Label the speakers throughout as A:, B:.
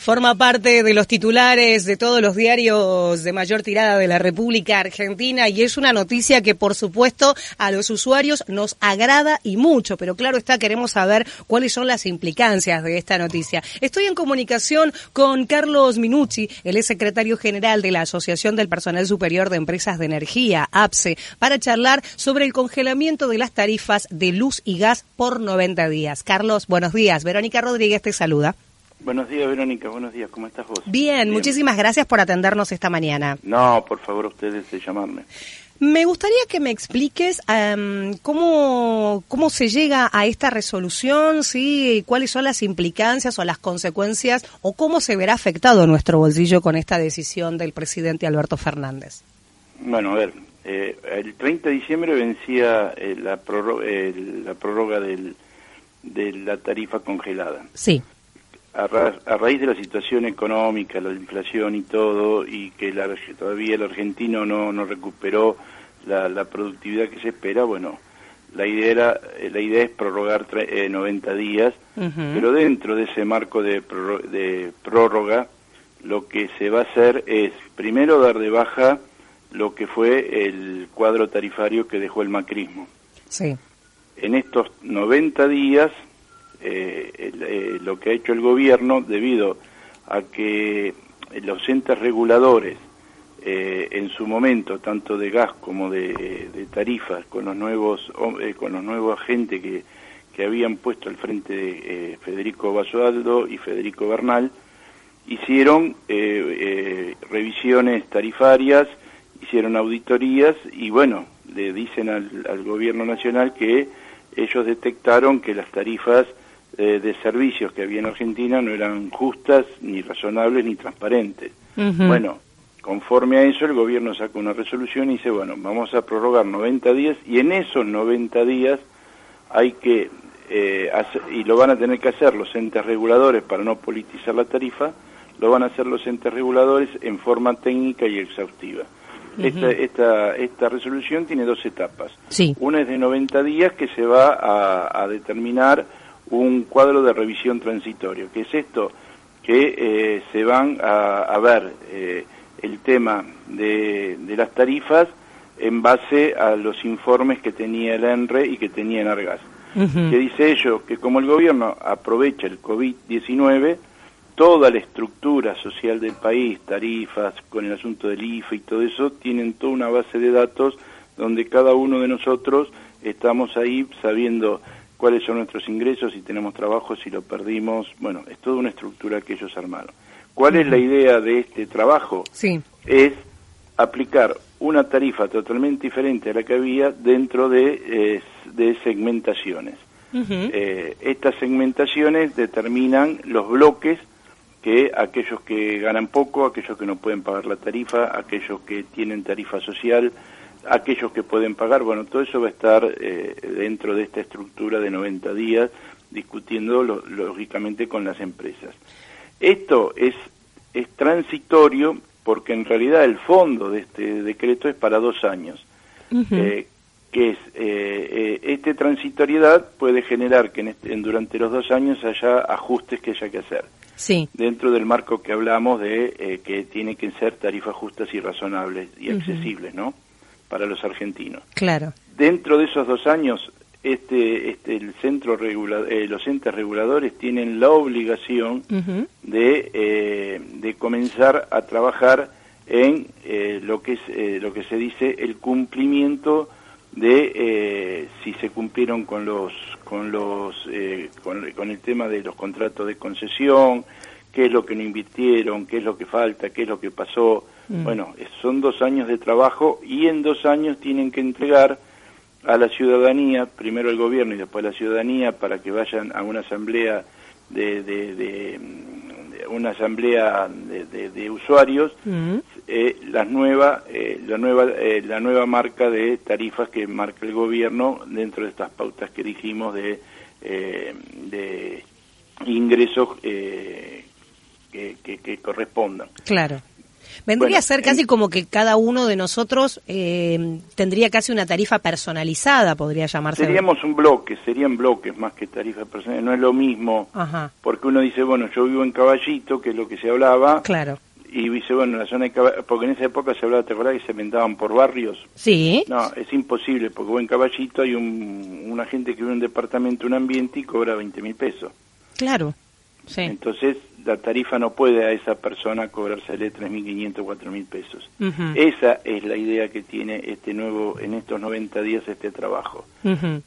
A: Forma parte de los titulares de todos los diarios de mayor tirada de la República Argentina y es una noticia que por supuesto a los usuarios nos agrada y mucho, pero claro está, queremos saber cuáles son las implicancias de esta noticia. Estoy en comunicación con Carlos Minucci, él es secretario general de la Asociación del Personal Superior de Empresas de Energía, APSE, para charlar sobre el congelamiento de las tarifas de luz y gas por 90 días. Carlos, buenos días. Verónica Rodríguez te saluda.
B: Buenos días, Verónica. Buenos días. ¿Cómo estás vos?
A: Bien, muchísimas gracias por atendernos esta mañana.
B: No, por favor, ustedes de llamarme.
A: Me gustaría que me expliques em, cómo, cómo se llega a esta resolución, ¿sí? cuáles son las implicancias o las consecuencias o cómo se verá afectado nuestro bolsillo con esta decisión del presidente Alberto Fernández.
B: Bueno, a ver, eh, el 30 de diciembre vencía eh, la, prórroga, la prórroga del, de la tarifa congelada.
A: Sí
B: a, raíz de la situación económica, la inflación y todo, y que todavía el argentino no, no recuperó la, productividad que se espera, bueno, la idea, era, eh, la idea es prorrogar 90 eh, días, pero dentro de ese marco de, de prórroga, lo que se va a hacer es, primero, dar de baja lo que fue el cuadro tarifario que dejó el macrismo.
A: Sí.
B: En estos 90 días eh, eh, lo que ha hecho el gobierno debido a que los entes reguladores eh, en su momento tanto de gas como de, tarifas con los nuevos con los nuevos agentes que, que habían puesto al frente de Federico Basualdo y Federico Bernal hicieron revisiones tarifarias hicieron auditorías y bueno le dicen al gobierno nacional que ellos detectaron que las tarifas de servicios que había en Argentina no eran justas, ni razonables, ni transparentes. Bueno, conforme a eso el gobierno saca una resolución y dice, bueno, vamos a prorrogar 90 días y en esos 90 días hay que, eh, y lo van a tener que hacer los entes reguladores para no politizar la tarifa, lo van a hacer los entes reguladores en forma técnica y exhaustiva. esta, esta, esta resolución tiene dos etapas. Una es de 90 días que se va a, a determinar un cuadro de revisión transitorio, que es esto, que eh, se van a, ver eh, el tema de, las tarifas en base a los informes que tenía el ENRE y que tenía Enargas. Que dice ello, que como el gobierno aprovecha el COVID-19, toda la estructura social del país, tarifas, con el asunto del IFE y todo eso, tienen toda una base de datos donde cada uno de nosotros estamos ahí sabiendo cuáles son nuestros ingresos, si tenemos trabajo, si lo perdimos. Bueno, es toda una estructura que ellos armaron. ¿Cuál es la idea de este trabajo?
A: Sí.
B: Es aplicar una tarifa totalmente diferente a la que había dentro de, eh, de segmentaciones. Eh, estas segmentaciones determinan los bloques que aquellos que ganan poco, aquellos que no pueden pagar la tarifa, aquellos que tienen tarifa social, aquellos que pueden pagar, bueno, todo eso va a estar eh, dentro de esta estructura de 90 días, discutiendo lógicamente con las empresas. Esto es, es transitorio porque en realidad el fondo de este decreto es para dos años, eh, que es, eh, esta transitoriedad puede generar que en este, durante los dos años haya ajustes que haya que hacer.
A: Sí.
B: Dentro del marco que hablamos de que tiene que ser tarifas justas y razonables y accesibles, ¿no? Para los argentinos.
A: Claro.
B: Dentro de esos dos años, este, este, el centro regula, eh, los entes reguladores tienen la obligación de, eh, de comenzar a trabajar en eh, lo que es lo que se dice el cumplimiento de si se cumplieron con los con los con, con, el tema de los contratos de concesión qué es lo que no invirtieron qué es lo que falta qué es lo que pasó Mm. Bueno, son dos años de trabajo y en dos años tienen que entregar a la ciudadanía, primero el gobierno y después la ciudadanía, para que vayan a una asamblea de, de, una asamblea de, usuarios, mm. eh, las nueva, eh, la nueva, eh, la nueva marca de tarifas que marca el gobierno dentro de estas pautas que dijimos de, de ingresos que, que, que correspondan.
A: Claro. Vendría a ser casi como que cada uno de nosotros eh, tendría casi una tarifa personalizada, podría llamarse.
B: Seríamos un bloque, serían bloques más que tarifa personalizada. No es lo mismo, porque uno dice, bueno, yo vivo en Caballito, que es lo que se hablaba.
A: Claro.
B: Y dice, bueno, la zona de Caballito, porque en esa época se hablaba, ¿te acordás que se inventaban por barrios?
A: Sí.
B: No, es imposible, porque en Caballito hay un, una gente que vive en un departamento, un ambiente y cobra 20 mil pesos.
A: Claro. Sí.
B: Entonces, la tarifa no puede a esa persona cobrársele 3.500, 4.000 pesos. Esa es la idea que tiene este nuevo, en estos 90 días, este trabajo.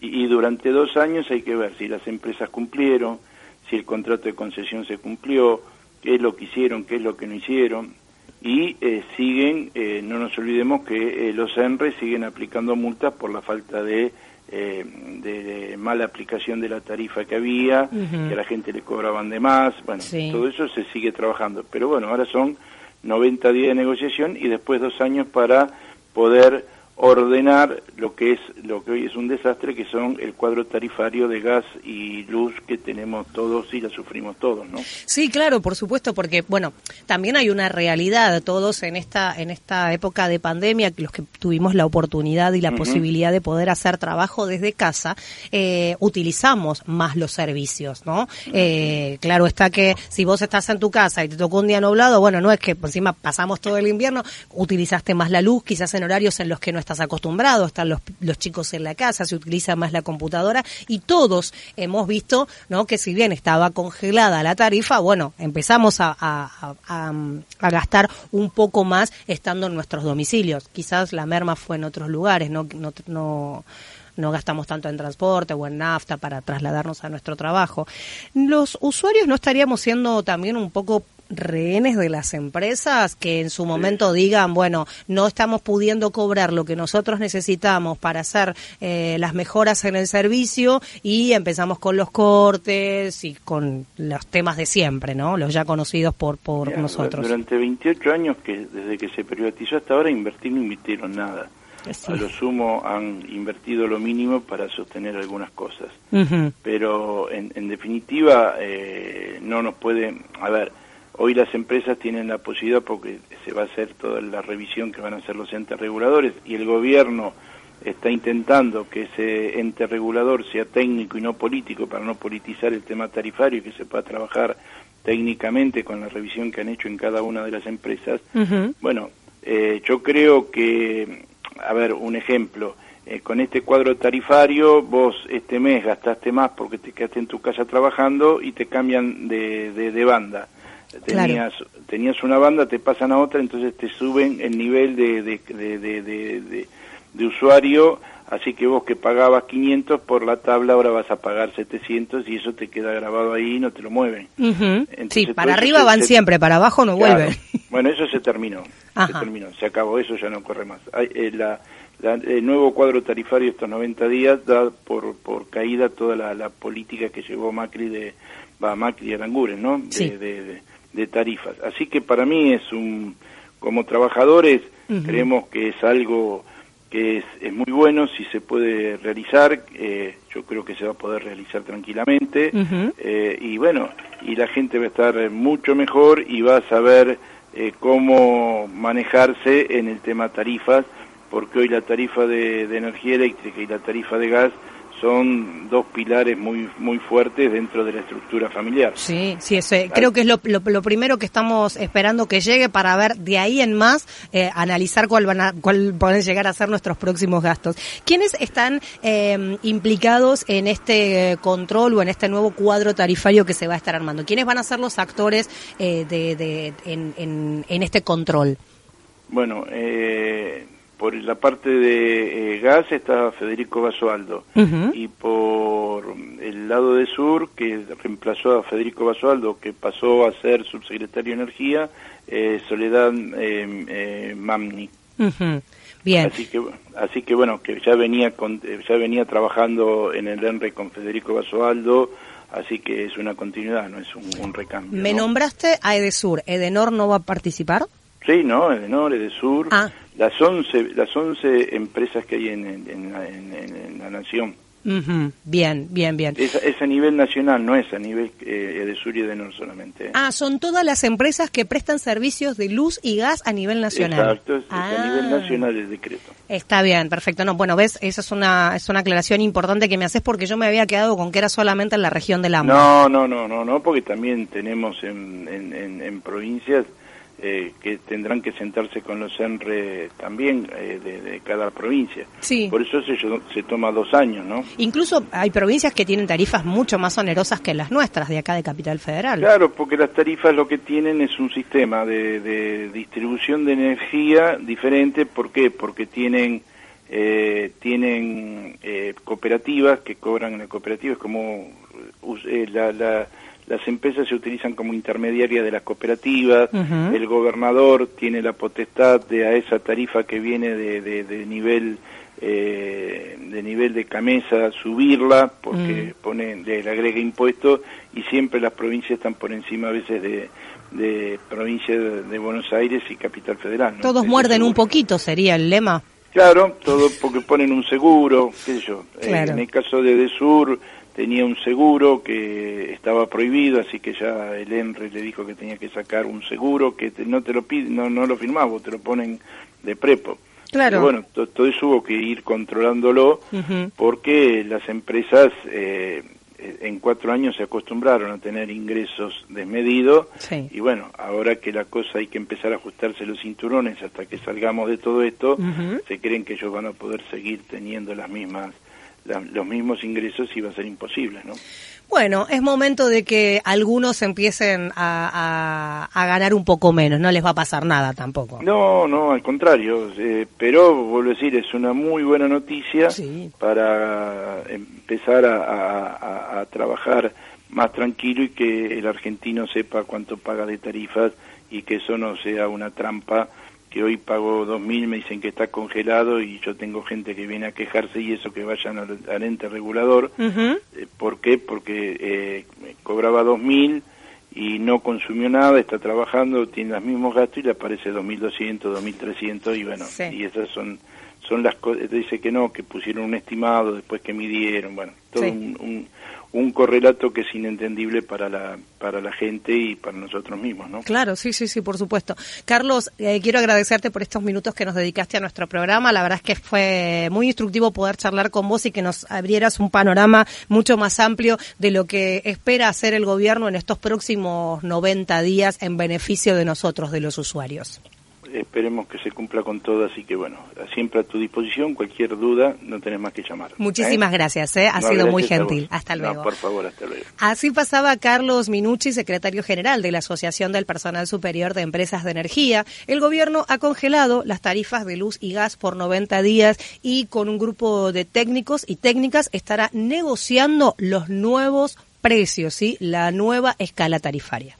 B: y, durante dos años hay que ver si las empresas cumplieron, si el contrato de concesión se cumplió, qué es lo que hicieron, qué es lo que no hicieron. Y eh, siguen, eh, no nos olvidemos que eh, los ENRE siguen aplicando multas por la falta de eh, de, mala aplicación de la tarifa que había, que a la gente le cobraban de más, bueno, todo eso se sigue trabajando. Pero bueno, ahora son 90 días de negociación y después dos años para poder ordenar lo que es lo que hoy es un desastre que son el cuadro tarifario de gas y luz que tenemos todos y la sufrimos todos, ¿no?
A: Sí, claro, por supuesto, porque bueno, también hay una realidad todos en esta en esta época de pandemia, los que tuvimos la oportunidad y la posibilidad de poder hacer trabajo desde casa, eh, utilizamos más los servicios, ¿no? Eh, claro está que si vos estás en tu casa y te tocó un día nublado, bueno, no es que por encima pasamos todo el invierno, utilizaste más la luz, quizás en horarios en los que no estás acostumbrado, están los, los chicos en la casa, se utiliza más la computadora y todos hemos visto ¿no? que si bien estaba congelada la tarifa, bueno, empezamos a, a, a, gastar un poco más estando en nuestros domicilios. Quizás la merma fue en otros lugares, no, no, no no gastamos tanto en transporte o en nafta para trasladarnos a nuestro trabajo. Los usuarios no estaríamos siendo también un poco rehenes de las empresas que en su momento digan, bueno, no estamos pudiendo cobrar lo que nosotros necesitamos para hacer eh, las mejoras en el servicio y empezamos con los cortes y con los temas de siempre, ¿no? Los ya conocidos por, por nosotros.
B: Durante 28 años que desde que se privatizó hasta ahora invertir no invirtieron nada. A lo sumo han invertido lo mínimo para sostener algunas cosas. Pero en, en definitiva eh, no nos puede... A ver, Hoy las empresas tienen la posibilidad, porque se va a hacer toda la revisión que van a hacer los entes reguladores, y el gobierno está intentando que ese ente regulador sea técnico y no político, para no politizar el tema tarifario y que se pueda trabajar técnicamente con la revisión que han hecho en cada una de las empresas. Bueno, eh, yo creo que, a ver, un ejemplo, eh, con este cuadro tarifario vos este mes gastaste más porque te quedaste en tu casa trabajando y te cambian de, de banda tenías tenías una banda te pasan a otra entonces te suben el nivel de de, de, de, usuario así que vos que pagabas 500 por la tabla ahora vas a pagar 700 y eso te queda grabado ahí y no te lo mueven.
A: Sí para arriba van siempre para abajo no vuelven.
B: Bueno eso se terminó se terminó se acabó eso ya no corre más. Eh, la, el nuevo cuadro tarifario estos 90 días da por, por caída toda la, la política que llevó Macri de va Macri y Aranguren, ¿no? de, de tarifas. Así que para mí es un, como trabajadores, creemos que es algo que es, es, muy bueno si se puede realizar, eh, yo creo que se va a poder realizar tranquilamente, eh, y bueno, y la gente va a estar mucho mejor y va a saber eh, cómo manejarse en el tema tarifas, porque hoy la tarifa de energía eléctrica y la tarifa de gas son dos pilares muy muy fuertes dentro de la estructura familiar.
A: Sí, sí, eso, creo que es lo, lo, primero que estamos esperando que llegue para ver de ahí en más, eh, analizar cuál, van a, cuál pueden llegar a ser nuestros próximos gastos. ¿Quiénes están eh, implicados en este control o en este nuevo cuadro tarifario que se va a estar armando? ¿Quiénes van a ser los actores eh, de, de, en, en, en este control?
B: Bueno, eh, por la parte de eh, gas está Federico Basualdo y por el lado de sur que reemplazó a Federico Basualdo que pasó a ser subsecretario de Energía eh, Soledad eh, eh Mamni.
A: Bien.
B: Así que así que bueno que ya venía con, ya venía trabajando en el ENRE con Federico Basualdo así que es una continuidad no es un, recambio.
A: Me nombraste a Edesur Edenor no va a participar.
B: Sí, no, Edenor, Edesur. Ah las 11, las 11 empresas que hay en, en, la nación.
A: Bien, bien, bien.
B: Es, a nivel nacional, no es a nivel eh, de Sur y de Nor solamente.
A: Ah, son todas las empresas que prestan servicios de luz y gas a nivel nacional.
B: Exacto, es, a nivel ah. nacional el decreto.
A: Está bien, perfecto. No, bueno, ves, esa es una, es una aclaración importante que me haces porque yo me había quedado con que era solamente en la región del AMBA.
B: No, no, no, no, no, porque también tenemos en, en, en provincias eh, que tendrán que sentarse con los ENRE también eh, de, cada provincia.
A: Sí.
B: Por eso se, se toma dos años, ¿no?
A: Incluso hay provincias que tienen tarifas mucho más onerosas que las nuestras de acá de Capital Federal.
B: Claro, porque las tarifas lo que tienen es un sistema de, distribución de energía diferente. ¿Por qué? Porque tienen... Eh, tienen cooperativas que cobran en la cooperativa, es como la, la las empresas se utilizan como intermediarias de las cooperativas, el gobernador tiene la potestad de a esa tarifa que viene de, de, nivel eh, de nivel de camesa subirla porque mm. pone le, agrega impuestos y siempre las provincias están por encima a veces de, de provincia de, Buenos Aires y capital federal.
A: Todos muerden un poquito sería el lema.
B: Claro, todo porque ponen un seguro, qué sé yo. Eh, en el caso de Desur tenía un seguro que estaba prohibido, así que ya el ENRE le dijo que tenía que sacar un seguro que no te lo pide, no, no lo firmaba, te lo ponen de prepo.
A: Claro.
B: bueno, todo eso hubo que ir controlándolo porque las empresas eh, en cuatro años se acostumbraron a tener ingresos desmedidos y bueno, ahora que la cosa hay que empezar a ajustarse los cinturones hasta que salgamos de todo esto, se creen que ellos van a poder seguir teniendo las mismas los mismos ingresos iba a ser imposible, ¿no?
A: Bueno, es momento de que algunos empiecen a, ganar un poco menos, no les va a pasar nada tampoco.
B: No, no, al contrario, eh, pero vuelvo a decir, es una muy buena noticia para empezar a, a, trabajar más tranquilo y que el argentino sepa cuánto paga de tarifas y que eso no sea una trampa que hoy pago 2.000, me dicen que está congelado y yo tengo gente que viene a quejarse y eso que vayan al, ente regulador. Eh, ¿Por qué? Porque eh, cobraba 2.000 y no consumió nada, está trabajando, tiene los mismos gastos y le aparece 2.200, 2.300 y bueno, y esas son son las cosas, dice que no, que pusieron un estimado después que midieron, bueno, todo un un correlato que es inentendible para la para la gente y para nosotros mismos, ¿no?
A: Claro, sí, sí, sí, por supuesto. Carlos, eh, quiero agradecerte por estos minutos que nos dedicaste a nuestro programa. La verdad es que fue muy instructivo poder charlar con vos y que nos abrieras un panorama mucho más amplio de lo que espera hacer el gobierno en estos próximos 90 días en beneficio de nosotros, de los usuarios
B: esperemos que se cumpla con todo, así que bueno, siempre a tu disposición, cualquier duda, no tenés más que llamar.
A: Muchísimas ¿eh? gracias, ¿eh? ha sido muy gentil. Hasta luego.
B: por favor, hasta luego.
A: Así pasaba Carlos Minucci, secretario general de la Asociación del Personal Superior de Empresas de Energía. El gobierno ha congelado las tarifas de luz y gas por 90 días y con un grupo de técnicos y técnicas estará negociando los nuevos precios, ¿sí? La nueva escala tarifaria.